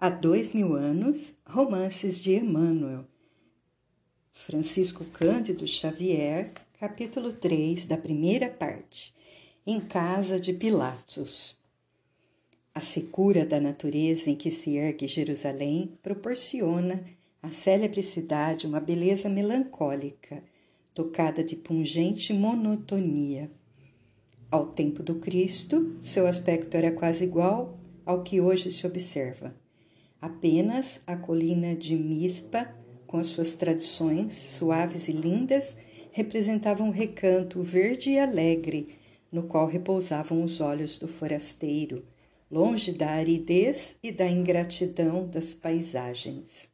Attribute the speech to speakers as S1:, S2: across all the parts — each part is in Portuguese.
S1: Há dois mil anos, romances de Emmanuel. Francisco Cândido Xavier, capítulo 3, da primeira parte. Em casa de Pilatos. A secura da natureza em que se ergue Jerusalém proporciona à célebre cidade uma beleza melancólica, tocada de pungente monotonia. Ao tempo do Cristo, seu aspecto era quase igual ao que hoje se observa Apenas a colina de Mispa, com as suas tradições suaves e lindas, representava um recanto verde e alegre, no qual repousavam os olhos do forasteiro, longe da aridez e da ingratidão das paisagens.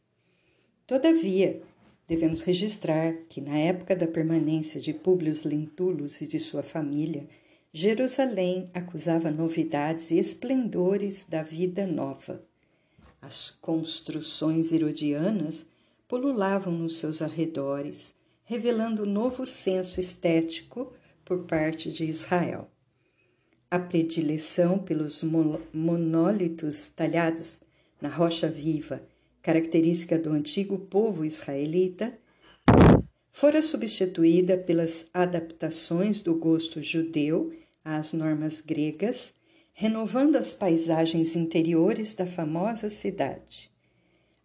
S1: Todavia, devemos registrar que, na época da permanência de Públio Lentulus e de sua família, Jerusalém acusava novidades e esplendores da vida nova. As construções herodianas pululavam nos seus arredores, revelando novo senso estético por parte de Israel. A predileção pelos monólitos talhados na rocha viva, característica do antigo povo israelita, fora substituída pelas adaptações do gosto judeu às normas gregas renovando as paisagens interiores da famosa cidade.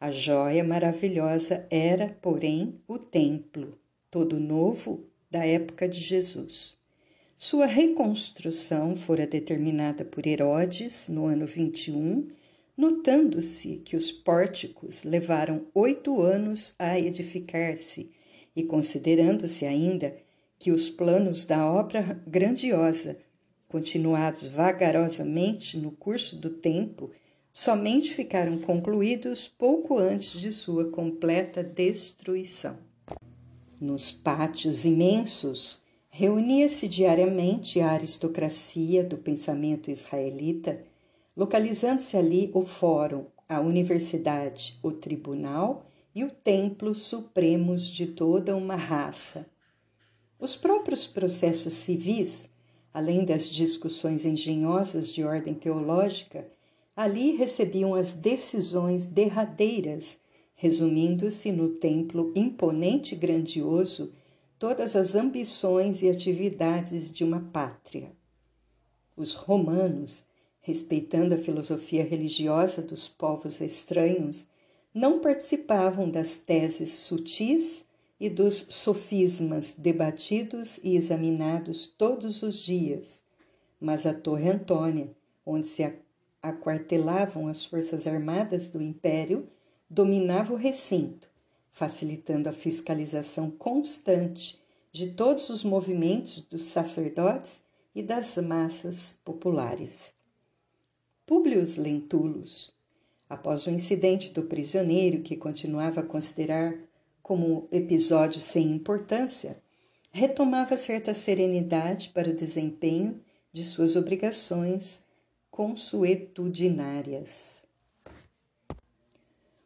S1: A joia maravilhosa era, porém, o templo, todo novo da época de Jesus. Sua reconstrução fora determinada por Herodes no ano 21, notando-se que os pórticos levaram oito anos a edificar-se e considerando-se ainda que os planos da obra grandiosa continuados vagarosamente no curso do tempo, somente ficaram concluídos pouco antes de sua completa destruição. Nos pátios imensos, reunia-se diariamente a aristocracia do pensamento israelita, localizando-se ali o Fórum, a Universidade, o Tribunal e o Templo Supremos de toda uma raça. Os próprios processos civis além das discussões engenhosas de ordem teológica, ali recebiam as decisões derradeiras, resumindo-se no templo imponente e grandioso todas as ambições e atividades de uma pátria. Os romanos, respeitando a filosofia religiosa dos povos estranhos, não participavam das teses sutis e dos sofismas debatidos e examinados todos os dias, mas a Torre Antônia, onde se aquartelavam as forças armadas do Império, dominava o recinto, facilitando a fiscalização constante de todos os movimentos dos sacerdotes e das massas populares. Públio Lentulus, após o incidente do prisioneiro que continuava a considerar como episódio sem importância, retomava certa serenidade para o desempenho de suas obrigações consuetudinárias.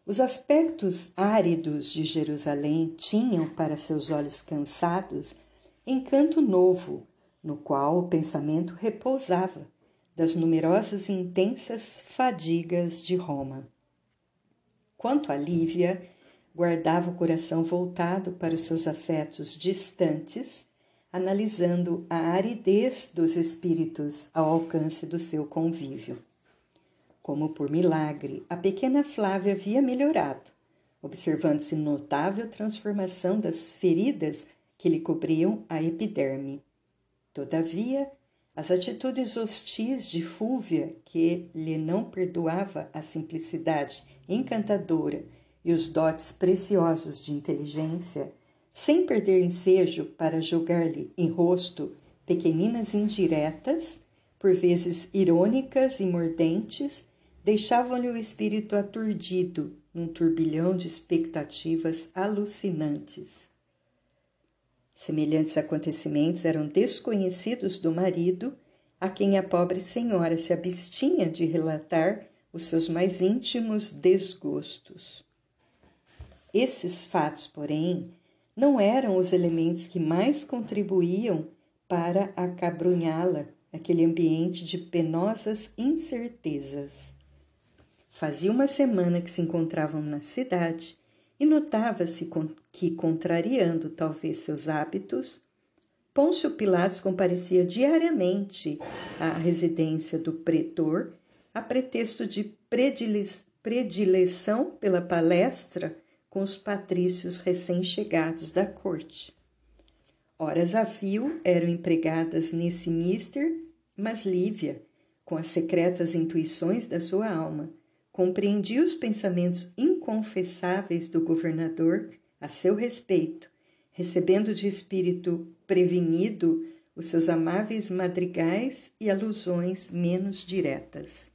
S1: Os aspectos áridos de Jerusalém tinham para seus olhos cansados encanto novo, no qual o pensamento repousava das numerosas e intensas fadigas de Roma. Quanto a Lívia, guardava o coração voltado para os seus afetos distantes, analisando a aridez dos espíritos ao alcance do seu convívio. Como por milagre, a pequena Flávia havia melhorado, observando-se notável transformação das feridas que lhe cobriam a epiderme. Todavia, as atitudes hostis de Fúvia, que lhe não perdoava a simplicidade encantadora e os dotes preciosos de inteligência, sem perder ensejo para julgar-lhe em rosto pequeninas indiretas, por vezes irônicas e mordentes, deixavam-lhe o espírito aturdido num turbilhão de expectativas alucinantes. Semelhantes acontecimentos eram desconhecidos do marido, a quem a pobre senhora se abstinha de relatar os seus mais íntimos desgostos. Esses fatos, porém, não eram os elementos que mais contribuíam para acabrunhá-la naquele ambiente de penosas incertezas. Fazia uma semana que se encontravam na cidade e notava-se que, contrariando talvez seus hábitos, Pôncio Pilatos comparecia diariamente à residência do pretor a pretexto de predileção pela palestra com os patrícios recém-chegados da corte. Horas a fio eram empregadas nesse mister, mas Lívia, com as secretas intuições da sua alma, compreendia os pensamentos inconfessáveis do governador a seu respeito, recebendo de espírito prevenido os seus amáveis madrigais e alusões menos diretas.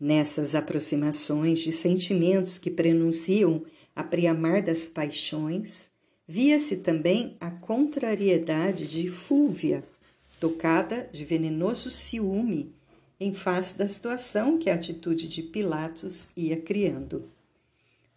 S1: Nessas aproximações de sentimentos que prenunciam a preamar das paixões, via-se também a contrariedade de Fúvia, tocada de venenoso ciúme em face da situação que a atitude de Pilatos ia criando.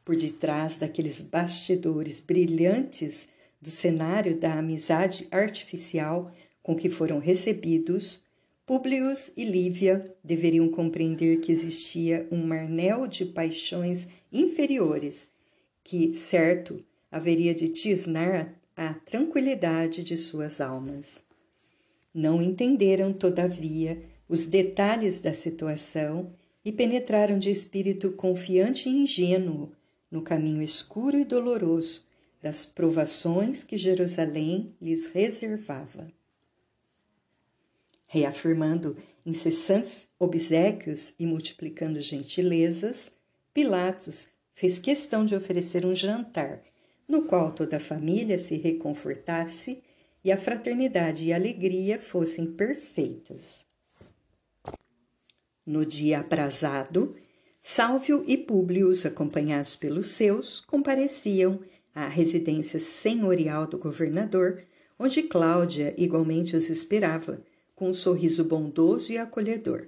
S1: Por detrás daqueles bastidores brilhantes do cenário da amizade artificial com que foram recebidos, Públio e Lívia deveriam compreender que existia um marnel de paixões inferiores que, certo, haveria de tisnar a tranquilidade de suas almas. Não entenderam, todavia, os detalhes da situação e penetraram de espírito confiante e ingênuo no caminho escuro e doloroso das provações que Jerusalém lhes reservava. Reafirmando incessantes obsequios e multiplicando gentilezas, Pilatos fez questão de oferecer um jantar, no qual toda a família se reconfortasse e a fraternidade e a alegria fossem perfeitas. No dia aprazado, Sálvio e Públio, acompanhados pelos seus, compareciam à residência senhorial do governador, onde Cláudia igualmente os esperava, com um sorriso bondoso e acolhedor.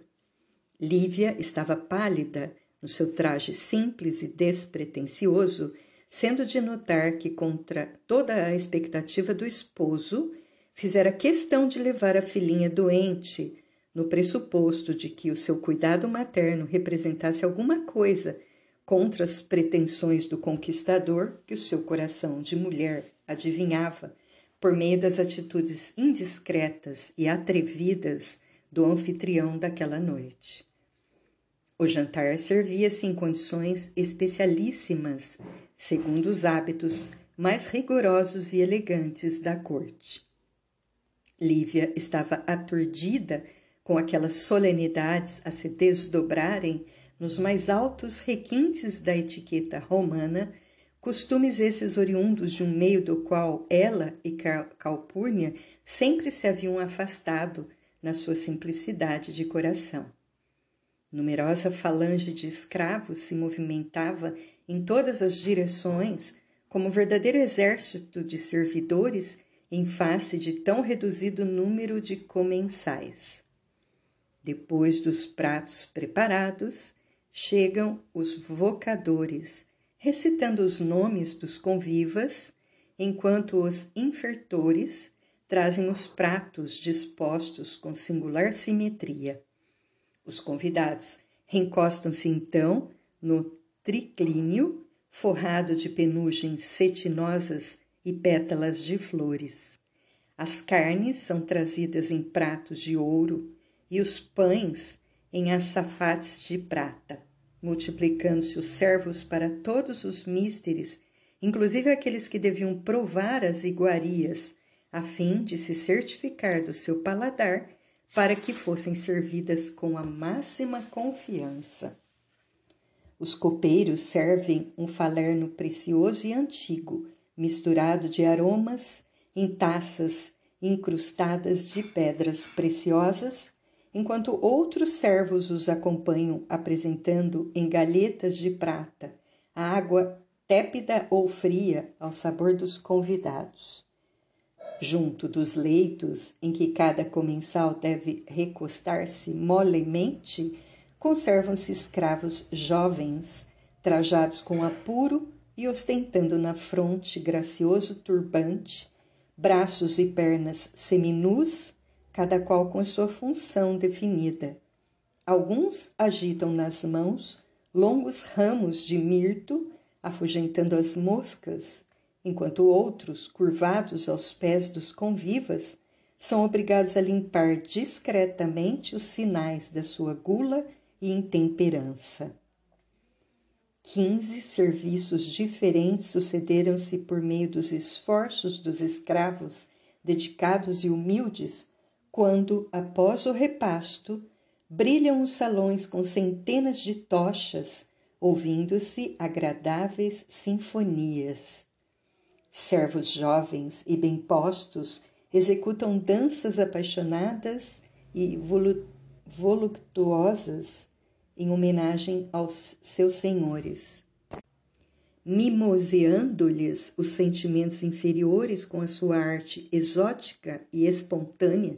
S1: Lívia estava pálida, no seu traje simples e despretensioso, sendo de notar que, contra toda a expectativa do esposo, fizera questão de levar a filhinha doente no pressuposto de que o seu cuidado materno representasse alguma coisa contra as pretensões do conquistador que o seu coração de mulher adivinhava por meio das atitudes indiscretas e atrevidas do anfitrião daquela noite. O jantar servia-se em condições especialíssimas, segundo os hábitos mais rigorosos e elegantes da corte. Lívia estava aturdida com aquelas solenidades a se desdobrarem nos mais altos requintes da etiqueta romana, costumes esses oriundos de um meio do qual ela e Calpurnia sempre se haviam afastado na sua simplicidade de coração. Numerosa falange de escravos se movimentava em todas as direções como verdadeiro exército de servidores em face de tão reduzido número de comensais. Depois dos pratos preparados, chegam os vocadores, recitando os nomes dos convivas, enquanto os infertores trazem os pratos dispostos com singular simetria. Os convidados reencostam-se então no triclínio, forrado de penugens cetinosas e pétalas de flores. As carnes são trazidas em pratos de ouro, e os pães em açafates de prata, multiplicando-se os servos para todos os místeres, inclusive aqueles que deviam provar as iguarias, a fim de se certificar do seu paladar para que fossem servidas com a máxima confiança. Os copeiros servem um falerno precioso e antigo, misturado de aromas, em taças incrustadas de pedras preciosas enquanto outros servos os acompanham apresentando em galhetas de prata a água tépida ou fria ao sabor dos convidados. Junto dos leitos em que cada comensal deve recostar-se molemente, conservam-se escravos jovens, trajados com apuro e ostentando na fronte gracioso turbante, braços e pernas seminus cada qual com sua função definida. Alguns agitam nas mãos longos ramos de mirto afugentando as moscas, enquanto outros, curvados aos pés dos convivas, são obrigados a limpar discretamente os sinais da sua gula e intemperança. Quinze serviços diferentes sucederam-se por meio dos esforços dos escravos dedicados e humildes, quando, após o repasto, brilham os salões com centenas de tochas, ouvindo-se agradáveis sinfonias. Servos jovens e bem postos executam danças apaixonadas e voluptuosas em homenagem aos seus senhores. Mimoseando-lhes os sentimentos inferiores com a sua arte exótica e espontânea,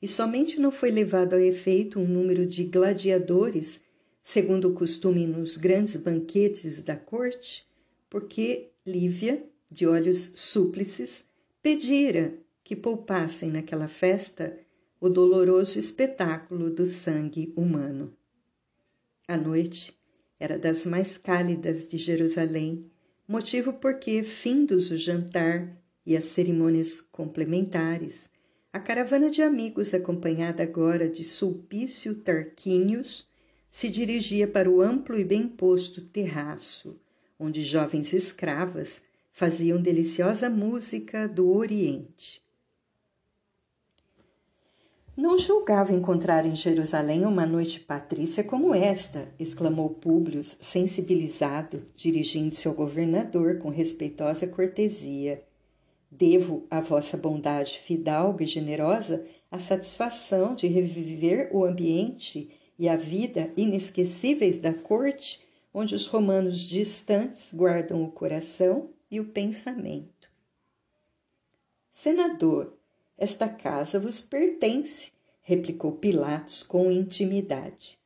S1: e somente não foi levado a efeito um número de gladiadores, segundo o costume nos grandes banquetes da corte, porque Lívia, de olhos súplices, pedira que poupassem naquela festa o doloroso espetáculo do sangue humano. A noite era das mais cálidas de Jerusalém, motivo porque, findos o jantar e as cerimônias complementares, a caravana de amigos, acompanhada agora de Sulpício Tarquínios, se dirigia para o amplo e bem posto terraço, onde jovens escravas faziam deliciosa música do Oriente. Não julgava encontrar em Jerusalém uma noite patrícia como esta, exclamou Públio, sensibilizado, dirigindo-se ao governador com respeitosa cortesia. Devo à vossa bondade fidalga e generosa a satisfação de reviver o ambiente e a vida inesquecíveis da corte, onde os romanos distantes guardam o coração e o pensamento. Senador, esta casa vos pertence, replicou Pilatos com intimidade.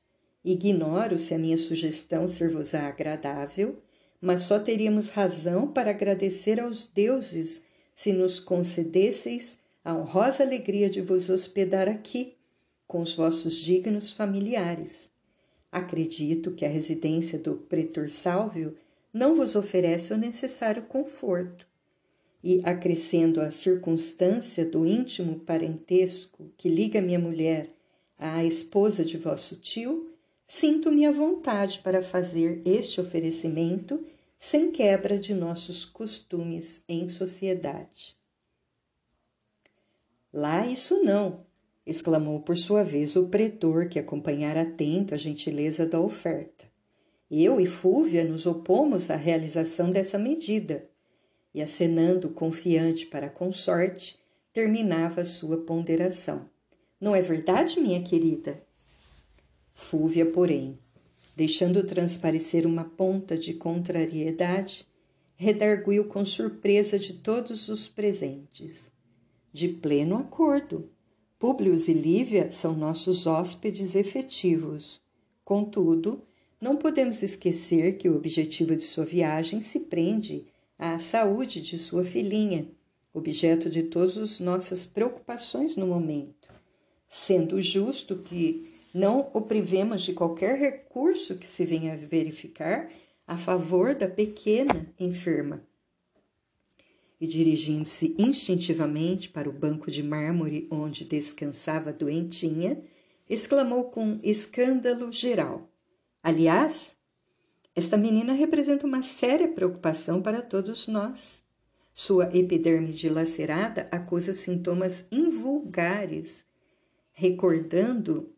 S1: Ignoro se a minha sugestão ser-vos-á agradável, mas só teríamos razão para agradecer aos deuses se nos concedesseis a honrosa alegria de vos hospedar aqui, com os vossos dignos familiares. Acredito que a residência do pretor Sálvio não vos oferece o necessário conforto e acrescendo a circunstância do íntimo parentesco que liga minha mulher à esposa de vosso tio, sinto-me à vontade para fazer este oferecimento sem quebra de nossos costumes em sociedade. Lá isso não, exclamou por sua vez o pretor que acompanhara atento a gentileza da oferta. Eu e Fúvia nos opomos à realização dessa medida e, acenando confiante para a consorte, terminava sua ponderação. Não é verdade, minha querida? Fúvia, porém, deixando transparecer uma ponta de contrariedade, redarguiu com surpresa de todos os presentes. De pleno acordo. Públio e Lívia são nossos hóspedes efetivos. Contudo, não podemos esquecer que o objetivo de sua viagem se prende à saúde de sua filhinha, objeto de todas as nossas preocupações no momento, sendo justo que não o privemos de qualquer recurso que se venha a verificar a favor da pequena enferma. E dirigindo-se instintivamente para o banco de mármore onde descansava a doentinha, exclamou com escândalo geral: Aliás, esta menina representa uma séria preocupação para todos nós. Sua epiderme dilacerada acusa sintomas invulgares. Recordando,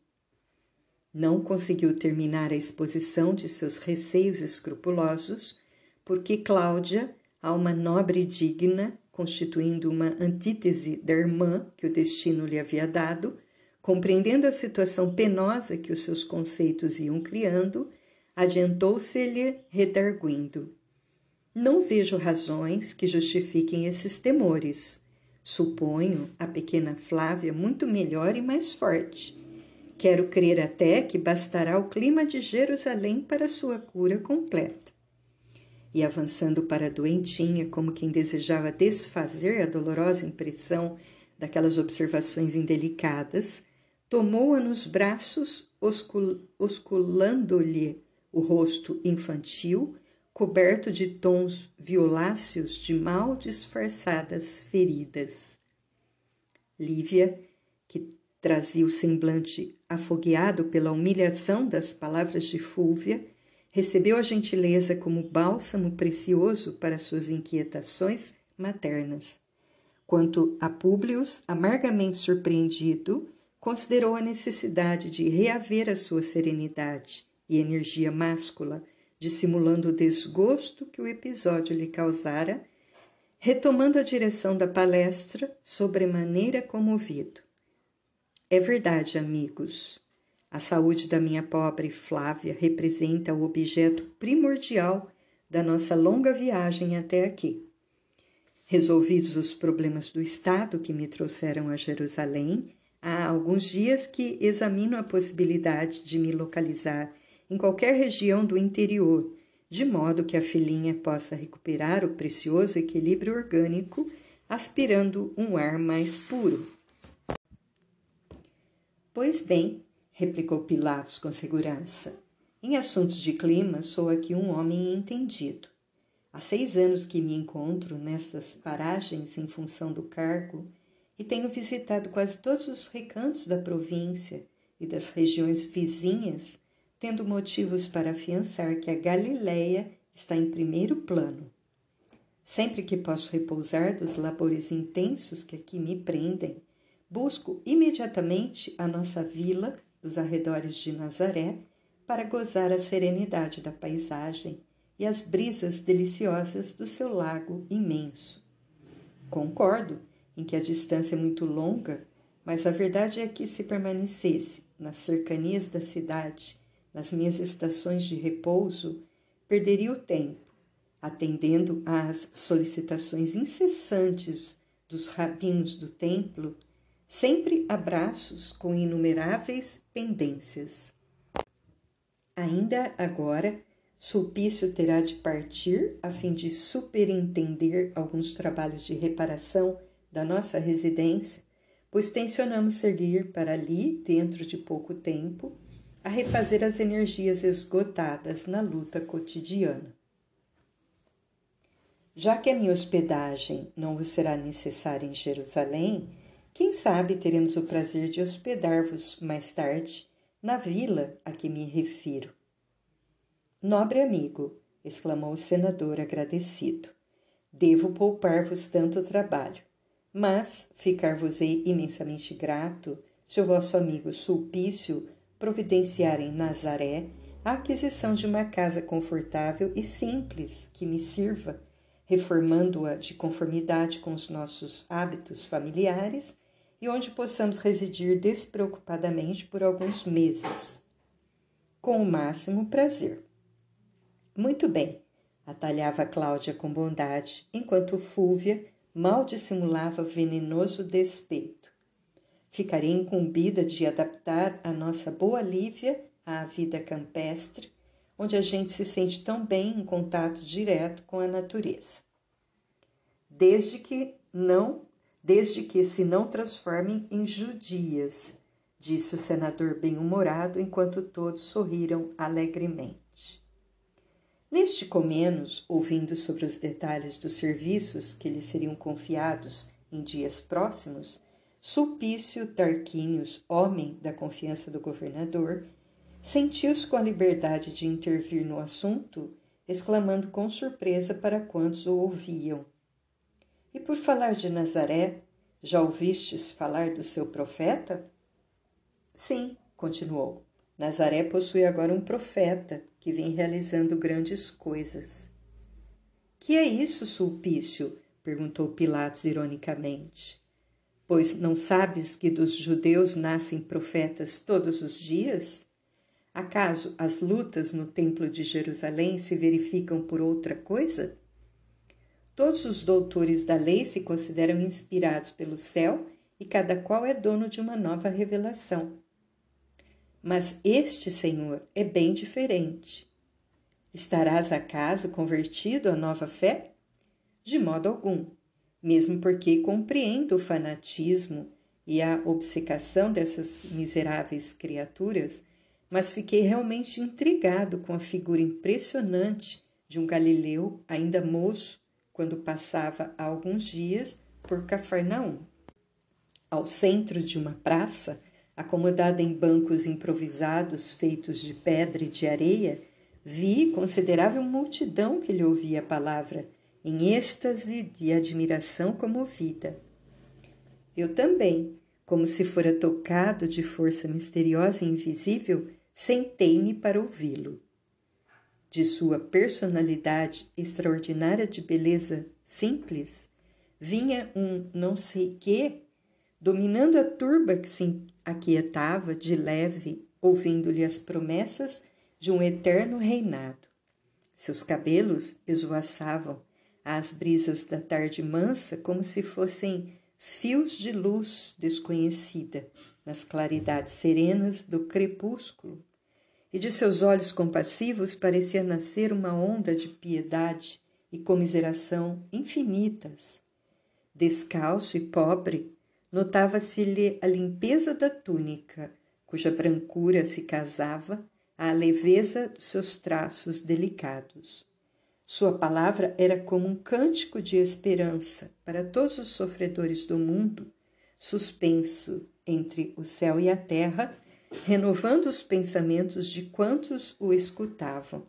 S1: não conseguiu terminar a exposição de seus receios escrupulosos, porque Cláudia, alma nobre e digna, constituindo uma antítese da irmã que o destino lhe havia dado, compreendendo a situação penosa que os seus conceitos iam criando, adiantou-se-lhe redarguindo. Não vejo razões que justifiquem esses temores. Suponho a pequena Flávia muito melhor e mais forte. Quero crer até que bastará o clima de Jerusalém para sua cura completa. E avançando para a doentinha, como quem desejava desfazer a dolorosa impressão daquelas observações indelicadas, tomou-a nos braços, oscul osculando-lhe o rosto infantil, coberto de tons violáceos de mal disfarçadas feridas. Lívia, que trazia o semblante afogueado pela humilhação das palavras de Fúvia, recebeu a gentileza como bálsamo precioso para suas inquietações maternas. Quanto a Públio, amargamente surpreendido, considerou a necessidade de reaver a sua serenidade e energia máscula, dissimulando o desgosto que o episódio lhe causara, retomando a direção da palestra, sobremaneira comovido. É verdade, amigos. A saúde da minha pobre Flávia representa o objeto primordial da nossa longa viagem até aqui. Resolvidos os problemas do Estado que me trouxeram a Jerusalém, há alguns dias que examino a possibilidade de me localizar em qualquer região do interior, de modo que a filhinha possa recuperar o precioso equilíbrio orgânico, aspirando um ar mais puro. Pois bem, replicou Pilatos com segurança, em assuntos de clima sou aqui um homem entendido. Há seis anos que me encontro nessas paragens em função do cargo e tenho visitado quase todos os recantos da província e das regiões vizinhas, tendo motivos para afiançar que a Galileia está em primeiro plano. Sempre que posso repousar dos labores intensos que aqui me prendem, busco imediatamente a nossa vila dos arredores de Nazaré para gozar a serenidade da paisagem e as brisas deliciosas do seu lago imenso. Concordo em que a distância é muito longa, mas a verdade é que se permanecesse nas cercanias da cidade, nas minhas estações de repouso, perderia o tempo, atendendo às solicitações incessantes dos rabinos do templo, sempre abraços com inumeráveis pendências. Ainda agora, Sulpício terá de partir a fim de superintender alguns trabalhos de reparação da nossa residência, pois tensionamos seguir para ali, dentro de pouco tempo, a refazer as energias esgotadas na luta cotidiana. Já que a minha hospedagem não vos será necessária em Jerusalém, quem sabe teremos o prazer de hospedar-vos mais tarde na vila a que me refiro. Nobre amigo, exclamou o senador agradecido, devo poupar-vos tanto trabalho, mas ficar-vos-ei imensamente grato se o vosso amigo Sulpício providenciar em Nazaré a aquisição de uma casa confortável e simples que me sirva, reformando-a de conformidade com os nossos hábitos familiares e onde possamos residir despreocupadamente por alguns meses. Com o máximo prazer. Muito bem, atalhava Cláudia com bondade, enquanto Fúvia mal dissimulava venenoso despeito. Ficarei incumbida de adaptar a nossa boa Lívia à vida campestre, onde a gente se sente tão bem em contato direto com a natureza. Desde que não, desde que se não transformem em judias, disse o senador bem-humorado enquanto todos sorriram alegremente. Neste comenos, ouvindo sobre os detalhes dos serviços que lhe seriam confiados em dias próximos, Sulpício Tarquínios, homem da confiança do governador, sentiu-se com a liberdade de intervir no assunto, exclamando com surpresa para quantos o ouviam: E por falar de Nazaré, já ouvistes falar do seu profeta? Sim, continuou. Nazaré possui agora um profeta que vem realizando grandes coisas. Que é isso, Sulpício? perguntou Pilatos ironicamente. Pois não sabes que dos judeus nascem profetas todos os dias? Acaso as lutas no Templo de Jerusalém se verificam por outra coisa? Todos os doutores da lei se consideram inspirados pelo céu e cada qual é dono de uma nova revelação. Mas este Senhor é bem diferente. Estarás acaso convertido à nova fé? De modo algum, mesmo porque compreendo o fanatismo e a obcecação dessas miseráveis criaturas mas fiquei realmente intrigado com a figura impressionante de um galileu ainda moço quando passava há alguns dias por Cafarnaum. Ao centro de uma praça, acomodada em bancos improvisados feitos de pedra e de areia, vi considerável multidão que lhe ouvia a palavra, em êxtase de admiração comovida. Eu também, como se fora tocado de força misteriosa e invisível, sentei-me para ouvi-lo. De sua personalidade extraordinária de beleza simples, vinha um não sei quê, dominando a turba que se aquietava de leve, ouvindo-lhe as promessas de um eterno reinado. Seus cabelos esvoaçavam às brisas da tarde mansa como se fossem fios de luz desconhecida nas claridades serenas do crepúsculo, e de seus olhos compassivos parecia nascer uma onda de piedade e comiseração infinitas. Descalço e pobre, notava-se-lhe a limpeza da túnica, cuja brancura se casava à leveza dos seus traços delicados. Sua palavra era como um cântico de esperança para todos os sofredores do mundo, suspenso entre o céu e a terra, renovando os pensamentos de quantos o escutavam.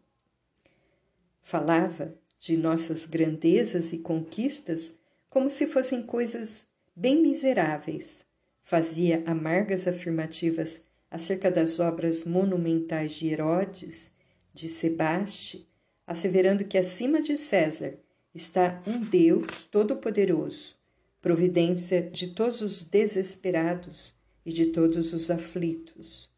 S1: Falava de nossas grandezas e conquistas como se fossem coisas bem miseráveis. Fazia amargas afirmativas acerca das obras monumentais de Herodes, de Sebaste, asseverando que acima de César está um Deus todo-poderoso, providência de todos os desesperados e de todos os aflitos.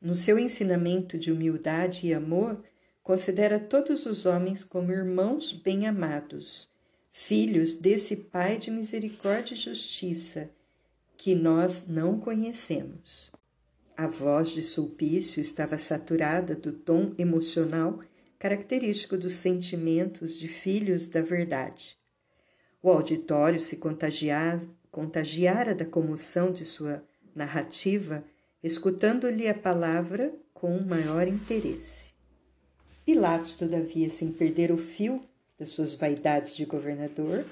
S1: No seu ensinamento de humildade e amor, considera todos os homens como irmãos bem-amados, filhos desse Pai de misericórdia e justiça, que nós não conhecemos. A voz de Sulpício estava saturada do tom emocional característico dos sentimentos de filhos da verdade. O auditório se contagiara, da comoção de sua narrativa, escutando-lhe a palavra com maior interesse. Pilatos, todavia, sem perder o fio das suas vaidades de governador,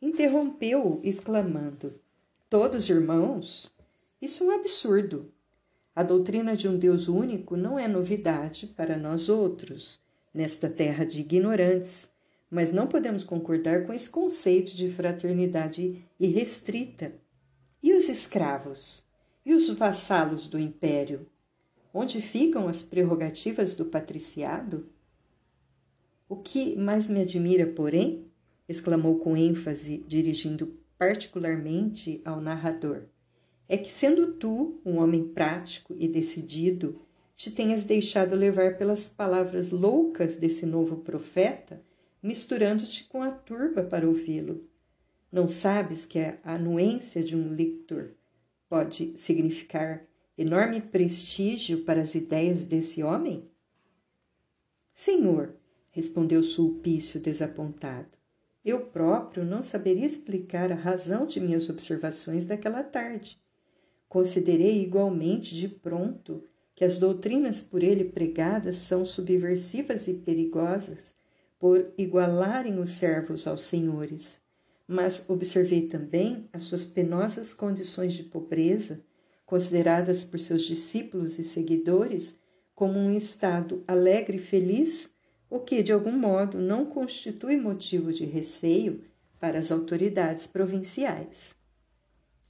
S1: interrompeu-o, exclamando: Todos irmãos? Isso é um absurdo. A doutrina de um Deus único não é novidade para nós outros, nesta terra de ignorantes, mas não podemos concordar com esse conceito de fraternidade irrestrita. E os escravos? E os vassalos do império? Onde ficam as prerrogativas do patriciado? O que mais me admira, porém, exclamou com ênfase, dirigindo particularmente ao narrador, é que, sendo tu um homem prático e decidido, te tenhas deixado levar pelas palavras loucas desse novo profeta, misturando-te com a turba para ouvi-lo. Não sabes que a anuência de um lector pode significar enorme prestígio para as ideias desse homem? Senhor, respondeu Sulpício desapontado, eu próprio não saberia explicar a razão de minhas observações daquela tarde. Considerei igualmente de pronto que as doutrinas por ele pregadas são subversivas e perigosas por igualarem os servos aos senhores. Mas observei também as suas penosas condições de pobreza, consideradas por seus discípulos e seguidores como um estado alegre e feliz, o que, de algum modo, não constitui motivo de receio para as autoridades provinciais.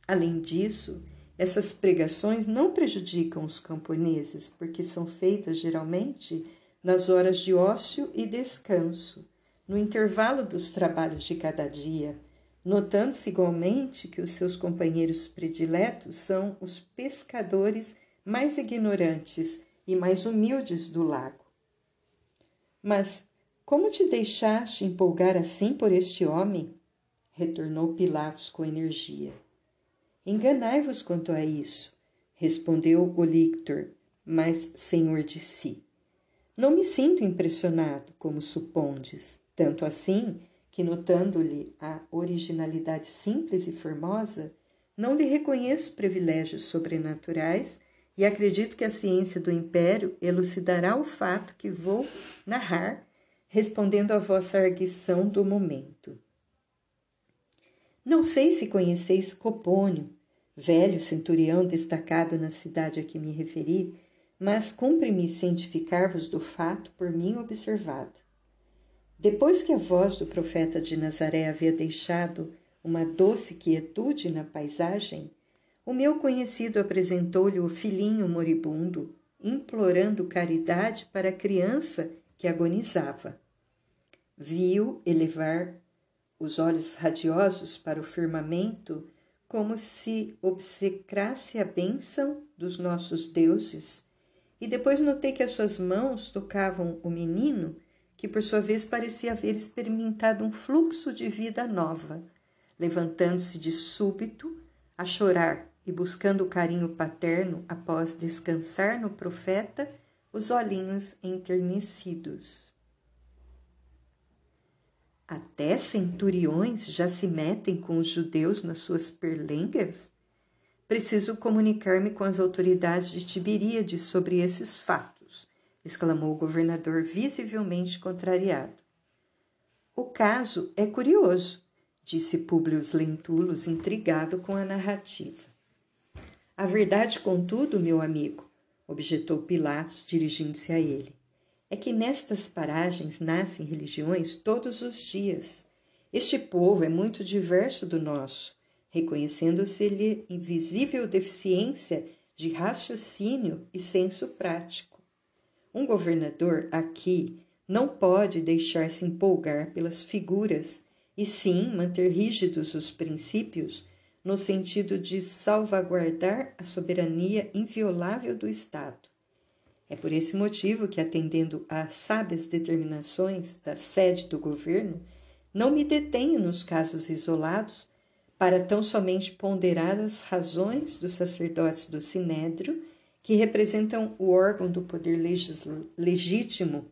S1: Além disso, essas pregações não prejudicam os camponeses, porque são feitas geralmente nas horas de ócio e descanso, no intervalo dos trabalhos de cada dia, notando-se igualmente que os seus companheiros prediletos são os pescadores mais ignorantes e mais humildes do lago. Mas como te deixaste empolgar assim por este homem? retornou Pilatos com energia. Enganai-vos quanto a isso, respondeu o lictor, mas senhor de si. Não me sinto impressionado, como supondes, tanto assim que, notando-lhe a originalidade simples e formosa, não lhe reconheço privilégios sobrenaturais e acredito que a ciência do império elucidará o fato que vou narrar, respondendo à vossa arguição do momento. Não sei se conheceis Copônio, velho centurião destacado na cidade a que me referi, mas cumpre-me cientificar-vos do fato por mim observado. Depois que a voz do profeta de Nazaré havia deixado uma doce quietude na paisagem, o meu conhecido apresentou-lhe o filhinho moribundo, implorando caridade para a criança que agonizava. Viu elevar os olhos radiosos para o firmamento, como se obsecrasse a bênção dos nossos deuses, e depois notei que as suas mãos tocavam o menino que por sua vez parecia haver experimentado um fluxo de vida nova, levantando-se de súbito a chorar e buscando o carinho paterno após descansar no profeta os olhinhos enternecidos. Até centuriões já se metem com os judeus nas suas perlengas? Preciso comunicar-me com as autoridades de Tiberíades sobre esses fatos exclamou o governador, visivelmente contrariado. O caso é curioso, disse Públio Lentulus, intrigado com a narrativa. A verdade, contudo, meu amigo, objetou Pilatos, dirigindo-se a ele, é que nestas paragens nascem religiões todos os dias. Este povo é muito diverso do nosso, reconhecendo-se-lhe invisível deficiência de raciocínio e senso prático. Um governador aqui não pode deixar-se empolgar pelas figuras e sim manter rígidos os princípios no sentido de salvaguardar a soberania inviolável do Estado. É por esse motivo que, atendendo às sábias determinações da sede do governo, não me detenho nos casos isolados para tão somente ponderar as razões dos sacerdotes do Sinédrio que representam o órgão do poder legítimo,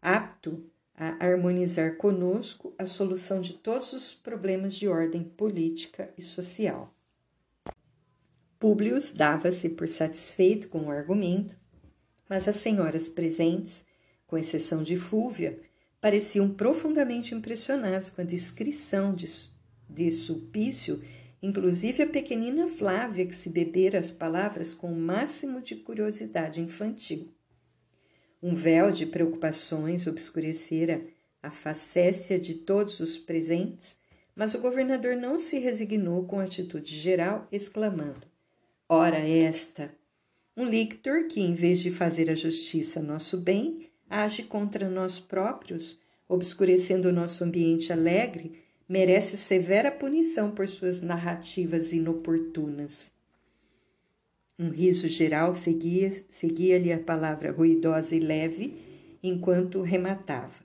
S1: apto a harmonizar conosco a solução de todos os problemas de ordem política e social. Públio dava-se por satisfeito com o argumento, mas as senhoras presentes, com exceção de Fúvia, pareciam profundamente impressionadas com a descrição de, de Sulpício inclusive a pequenina Flávia, que se bebera as palavras com o máximo de curiosidade infantil. Um véu de preocupações obscurecera a facécia de todos os presentes, mas o governador não se resignou com atitude geral, exclamando: Ora, esta! Um lictor que, em vez de fazer a justiça a nosso bem, age contra nós próprios, obscurecendo o nosso ambiente alegre merece severa punição por suas narrativas inoportunas. Um riso geral seguia-lhe seguia a palavra ruidosa e leve enquanto rematava.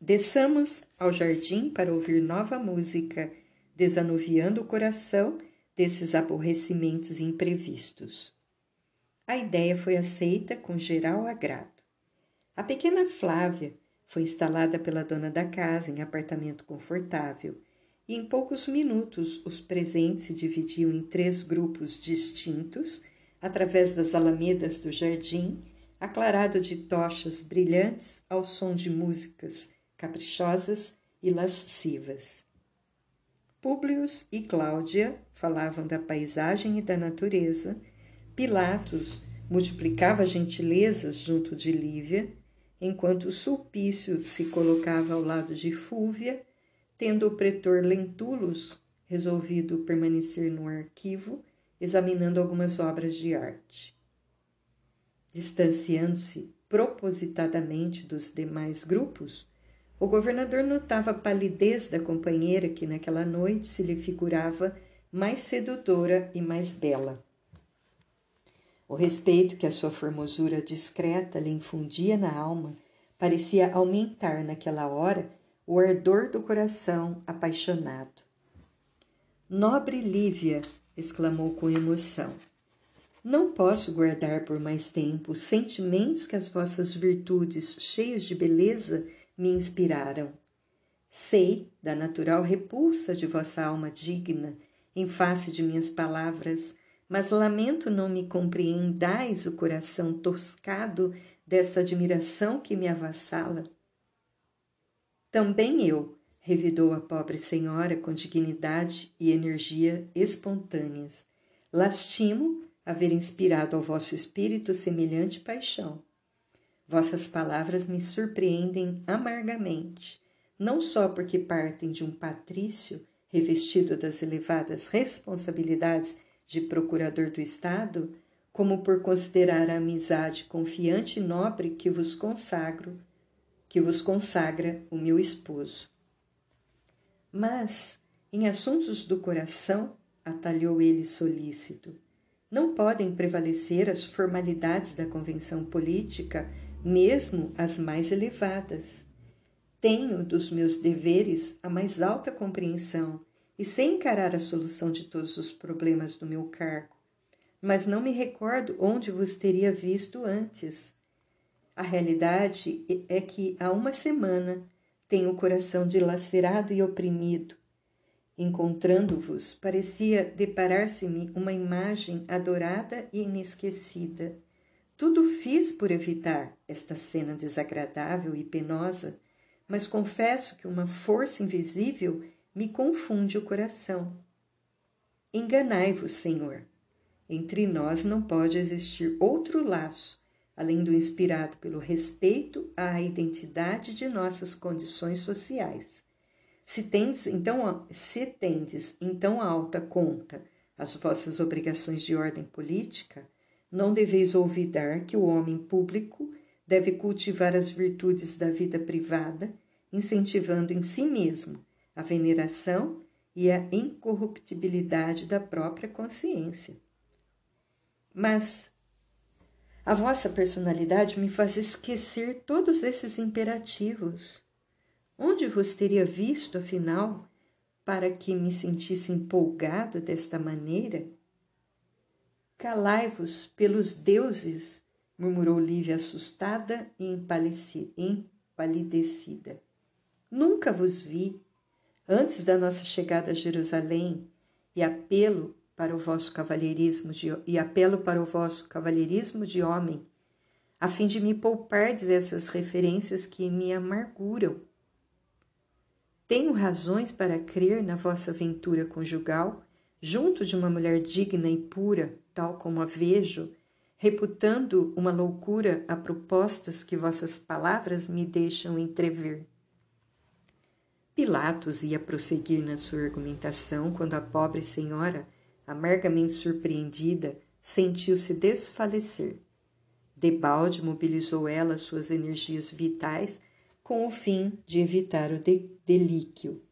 S1: Desçamos ao jardim para ouvir nova música, desanuviando o coração desses aborrecimentos imprevistos. A ideia foi aceita com geral agrado. A pequena Flávia, foi instalada pela dona da casa em apartamento confortável e em poucos minutos os presentes se dividiam em três grupos distintos através das alamedas do jardim, aclarado de tochas brilhantes ao som de músicas caprichosas e lascivas. Públio e Cláudia falavam da paisagem e da natureza, Pilatos multiplicava gentilezas junto de Lívia enquanto Sulpício se colocava ao lado de Fúvia, tendo o pretor Lentulus resolvido permanecer no arquivo, examinando algumas obras de arte. Distanciando-se propositadamente dos demais grupos, o governador notava a palidez da companheira que naquela noite se lhe figurava mais sedutora e mais bela. O respeito que a sua formosura discreta lhe infundia na alma parecia aumentar naquela hora o ardor do coração apaixonado. Nobre Lívia, exclamou com emoção, não posso guardar por mais tempo os sentimentos que as vossas virtudes cheias de beleza me inspiraram. Sei da natural repulsa de vossa alma digna em face de minhas palavras mas lamento não me compreendais o coração toscado dessa admiração que me avassala. Também eu, revidou a pobre senhora com dignidade e energia espontâneas. Lastimo haver inspirado ao vosso espírito semelhante paixão. Vossas palavras me surpreendem amargamente, não só porque partem de um patrício revestido das elevadas responsabilidades de procurador do Estado, como por considerar a amizade confiante e nobre que vos consagro, que vos consagra o meu esposo. Mas, em assuntos do coração, atalhou ele solícito, não podem prevalecer as formalidades da convenção política, mesmo as mais elevadas. Tenho dos meus deveres a mais alta compreensão e sei encarar a solução de todos os problemas do meu cargo, mas não me recordo onde vos teria visto antes. A realidade é que há uma semana tenho o coração dilacerado e oprimido. Encontrando-vos, parecia deparar-se-me uma imagem adorada e inesquecida. Tudo fiz por evitar esta cena desagradável e penosa, mas confesso que uma força invisível me confunde o coração. Enganai-vos, Senhor. Entre nós não pode existir outro laço, além do inspirado pelo respeito à identidade de nossas condições sociais. Se tendes então, se tendes então alta conta as vossas obrigações de ordem política, não deveis olvidar que o homem público deve cultivar as virtudes da vida privada, incentivando em si mesmo a veneração e a incorruptibilidade da própria consciência. Mas a vossa personalidade me faz esquecer todos esses imperativos. Onde vos teria visto, afinal, para que me sentisse empolgado desta maneira? Calai-vos pelos deuses, murmurou Lívia assustada e empalidecida. Nunca vos vi, antes da nossa chegada a Jerusalém, e apelo para o vosso cavalheirismo de, e apelo para o vosso cavalheirismo de homem, a fim de me poupardes essas referências que me amarguram. Tenho razões para crer na vossa aventura conjugal, junto de uma mulher digna e pura, tal como a vejo, reputando uma loucura a propostas que vossas palavras me deixam entrever. Pilatos ia prosseguir na sua argumentação quando a pobre senhora, amargamente surpreendida, sentiu-se desfalecer. Debalde mobilizou ela suas energias vitais com o fim de evitar o de delíquio.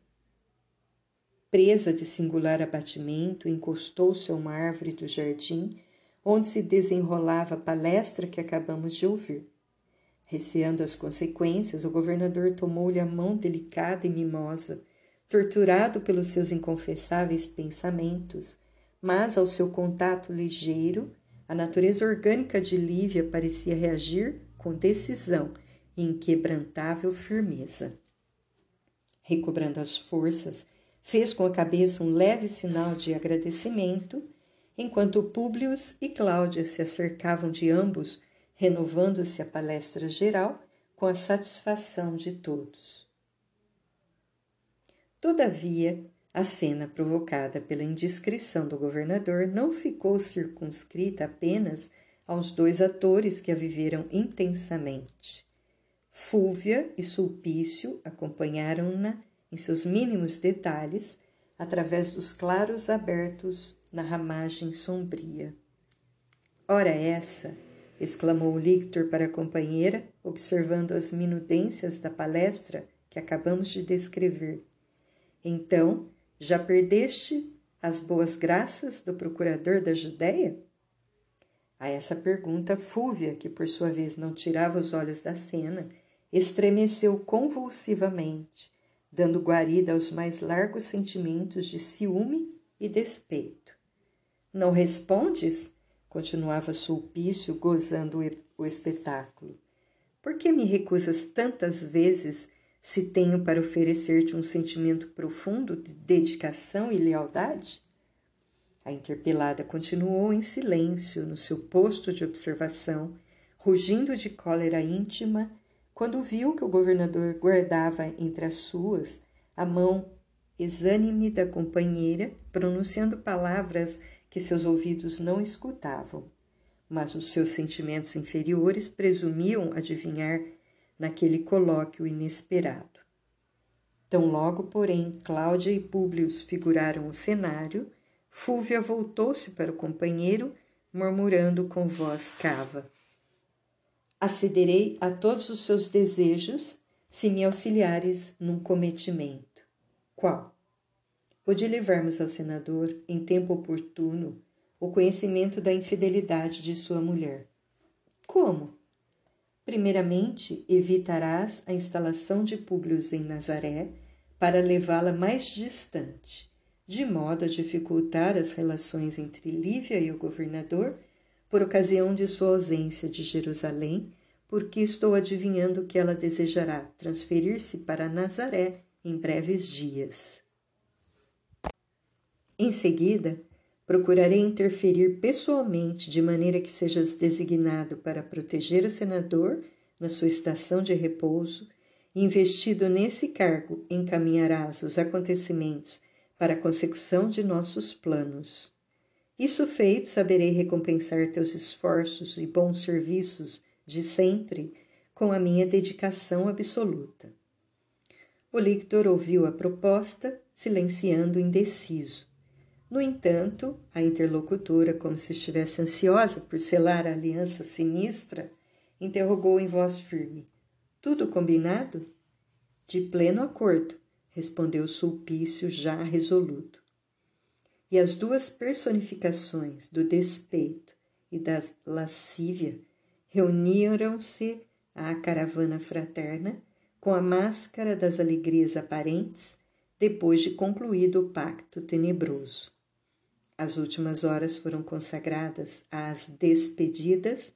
S1: Presa de singular abatimento, encostou-se a uma árvore do jardim onde se desenrolava a palestra que acabamos de ouvir. Receando as consequências, o governador tomou-lhe a mão delicada e mimosa, torturado pelos seus inconfessáveis pensamentos, mas ao seu contato ligeiro, a natureza orgânica de Lívia parecia reagir com decisão e inquebrantável firmeza. Recobrando as forças, fez com a cabeça um leve sinal de agradecimento, enquanto Públio e Cláudia se acercavam de ambos renovando-se a palestra geral com a satisfação de todos. Todavia, a cena provocada pela indiscrição do governador não ficou circunscrita apenas aos dois atores que a viveram intensamente. Fúvia e Sulpício acompanharam-na em seus mínimos detalhes através dos claros abertos na ramagem sombria. Ora essa exclamou Lictor para a companheira, observando as minudências da palestra que acabamos de descrever. Então, já perdeste as boas graças do procurador da Judéia? A essa pergunta, Fúvia, que por sua vez não tirava os olhos da cena, estremeceu convulsivamente, dando guarida aos mais largos sentimentos de ciúme e despeito. Não respondes? continuava Sulpício, gozando o espetáculo. Por que me recusas tantas vezes se tenho para oferecer-te um sentimento profundo de dedicação e lealdade? A interpelada continuou em silêncio no seu posto de observação, rugindo de cólera íntima, quando viu que o governador guardava entre as suas a mão exânime da companheira, pronunciando palavras que seus ouvidos não escutavam, mas os seus sentimentos inferiores presumiam adivinhar naquele colóquio inesperado. Tão logo, porém, Cláudia e Públio figuraram o cenário, Fúvia voltou-se para o companheiro, murmurando com voz cava: Acederei a todos os seus desejos se me auxiliares num cometimento. Qual? O de levarmos ao senador, em tempo oportuno, o conhecimento da infidelidade de sua mulher. Como? Primeiramente, evitarás a instalação de Públio em Nazaré para levá-la mais distante de modo a dificultar as relações entre Lívia e o governador por ocasião de sua ausência de Jerusalém, porque estou adivinhando que ela desejará transferir-se para Nazaré em breves dias. Em seguida, procurarei interferir pessoalmente de maneira que sejas designado para proteger o senador na sua estação de repouso, investido nesse cargo, encaminharás os acontecimentos para a consecução de nossos planos. Isso feito, saberei recompensar teus esforços e bons serviços de sempre com a minha dedicação absoluta. O lictor ouviu a proposta, silenciando indeciso. No entanto, a interlocutora, como se estivesse ansiosa por selar a aliança sinistra, interrogou em voz firme: Tudo combinado? De pleno acordo, respondeu Sulpício já resoluto. E as duas personificações do despeito e da lascívia reuniram-se à caravana fraterna com a máscara das alegrias aparentes depois de concluído o pacto tenebroso. As últimas horas foram consagradas às despedidas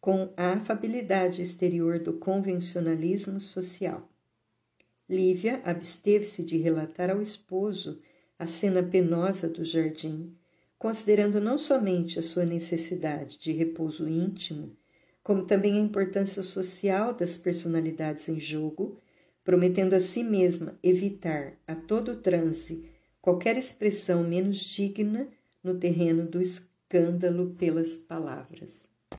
S1: com a afabilidade exterior do convencionalismo social. Lívia absteve-se de relatar ao esposo a cena penosa do jardim, considerando não somente a sua necessidade de repouso íntimo, como também a importância social das personalidades em jogo, prometendo a si mesma evitar a todo transe qualquer expressão menos digna no terreno do escândalo pelas palavras.